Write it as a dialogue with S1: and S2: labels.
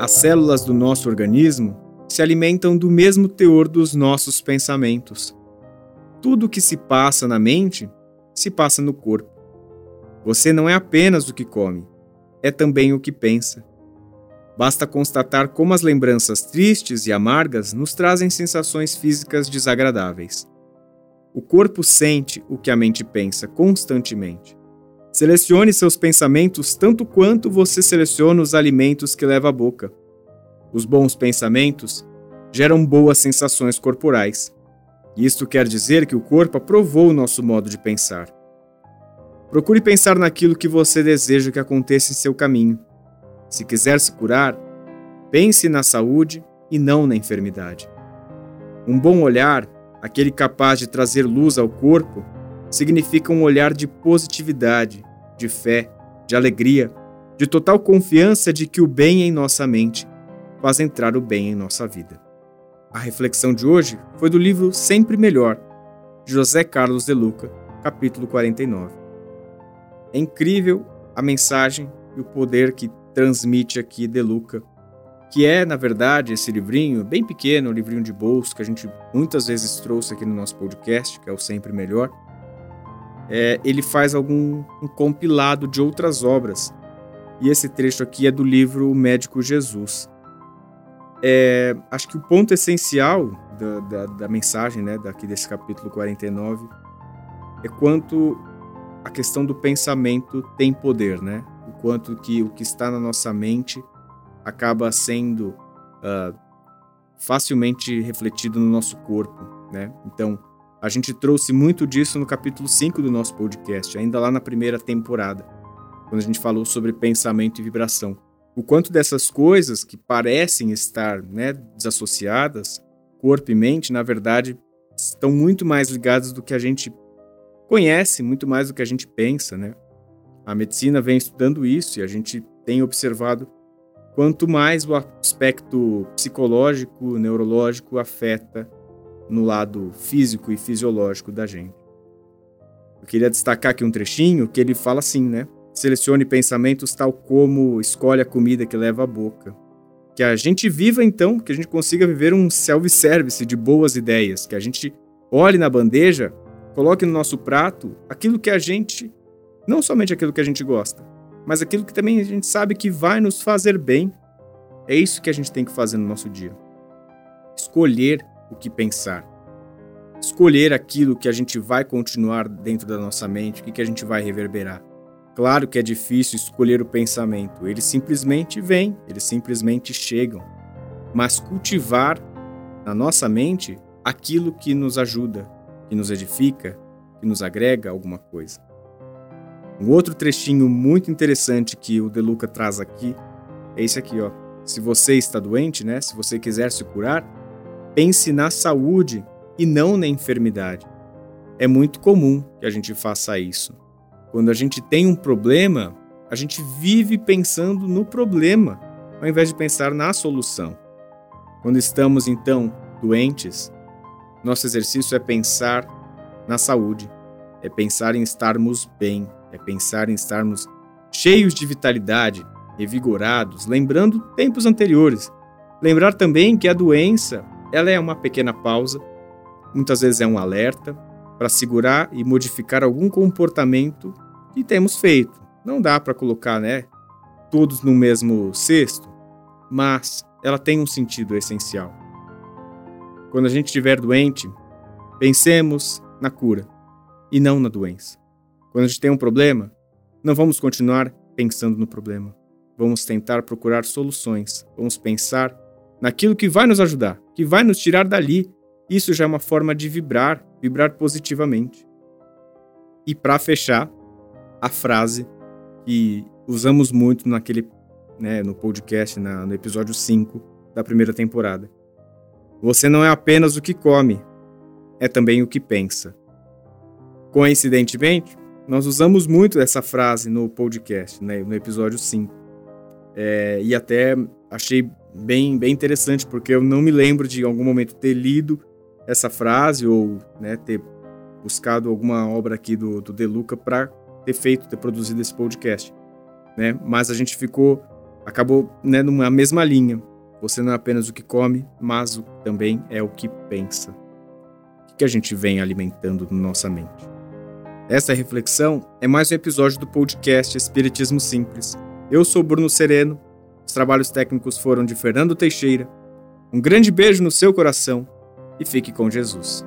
S1: As células do nosso organismo se alimentam do mesmo teor dos nossos pensamentos. Tudo o que se passa na mente se passa no corpo. Você não é apenas o que come, é também o que pensa. Basta constatar como as lembranças tristes e amargas nos trazem sensações físicas desagradáveis. O corpo sente o que a mente pensa constantemente. Selecione seus pensamentos tanto quanto você seleciona os alimentos que leva à boca. Os bons pensamentos geram boas sensações corporais. Isto quer dizer que o corpo aprovou o nosso modo de pensar. Procure pensar naquilo que você deseja que aconteça em seu caminho. Se quiser se curar, pense na saúde e não na enfermidade. Um bom olhar, aquele capaz de trazer luz ao corpo, significa um olhar de positividade, de fé, de alegria, de total confiança de que o bem em nossa mente faz entrar o bem em nossa vida. A reflexão de hoje foi do livro Sempre Melhor, de José Carlos de Luca, capítulo 49. É incrível a mensagem e o poder que transmite aqui De Luca, que é, na verdade, esse livrinho bem pequeno, um livrinho de bolso que a gente muitas vezes trouxe aqui no nosso podcast, que é o Sempre Melhor. É, ele faz algum um compilado de outras obras. E esse trecho aqui é do livro O Médico Jesus. É, acho que o ponto essencial da, da, da mensagem, né, daqui desse capítulo 49, é quanto a questão do pensamento tem poder, né? O quanto que o que está na nossa mente acaba sendo uh, facilmente refletido no nosso corpo, né? Então, a gente trouxe muito disso no capítulo 5 do nosso podcast, ainda lá na primeira temporada, quando a gente falou sobre pensamento e vibração. O quanto dessas coisas que parecem estar né, desassociadas, corpo e mente, na verdade, estão muito mais ligadas do que a gente conhece muito mais do que a gente pensa, né? A medicina vem estudando isso e a gente tem observado quanto mais o aspecto psicológico, neurológico afeta no lado físico e fisiológico da gente. Eu queria destacar aqui um trechinho que ele fala assim, né? Selecione pensamentos tal como escolhe a comida que leva à boca. Que a gente viva então, que a gente consiga viver um self-service de boas ideias, que a gente olhe na bandeja Coloque no nosso prato aquilo que a gente, não somente aquilo que a gente gosta, mas aquilo que também a gente sabe que vai nos fazer bem. É isso que a gente tem que fazer no nosso dia. Escolher o que pensar. Escolher aquilo que a gente vai continuar dentro da nossa mente, o que a gente vai reverberar. Claro que é difícil escolher o pensamento, eles simplesmente vêm, eles simplesmente chegam. Mas cultivar na nossa mente aquilo que nos ajuda, que nos edifica, que nos agrega alguma coisa. Um outro trechinho muito interessante que o Deluca traz aqui é esse aqui, ó. Se você está doente, né, se você quiser se curar, pense na saúde e não na enfermidade. É muito comum que a gente faça isso. Quando a gente tem um problema, a gente vive pensando no problema, ao invés de pensar na solução. Quando estamos então doentes, nosso exercício é pensar na saúde, é pensar em estarmos bem, é pensar em estarmos cheios de vitalidade, revigorados, lembrando tempos anteriores. Lembrar também que a doença, ela é uma pequena pausa, muitas vezes é um alerta para segurar e modificar algum comportamento que temos feito. Não dá para colocar, né, todos no mesmo cesto, mas ela tem um sentido essencial. Quando a gente estiver doente, pensemos na cura e não na doença. Quando a gente tem um problema, não vamos continuar pensando no problema. Vamos tentar procurar soluções. Vamos pensar naquilo que vai nos ajudar, que vai nos tirar dali. Isso já é uma forma de vibrar, vibrar positivamente. E para fechar, a frase que usamos muito naquele, né, no podcast, na, no episódio 5 da primeira temporada. Você não é apenas o que come, é também o que pensa. Coincidentemente, nós usamos muito essa frase no podcast, né, no episódio 5. É, e até achei bem, bem interessante, porque eu não me lembro de em algum momento ter lido essa frase ou né, ter buscado alguma obra aqui do, do De Luca para ter feito, ter produzido esse podcast. Né? Mas a gente ficou acabou né, numa mesma linha. Você não é apenas o que come, mas o, também é o que pensa. O que a gente vem alimentando na nossa mente? Essa reflexão é mais um episódio do podcast Espiritismo Simples. Eu sou Bruno Sereno, os trabalhos técnicos foram de Fernando Teixeira. Um grande beijo no seu coração e fique com Jesus.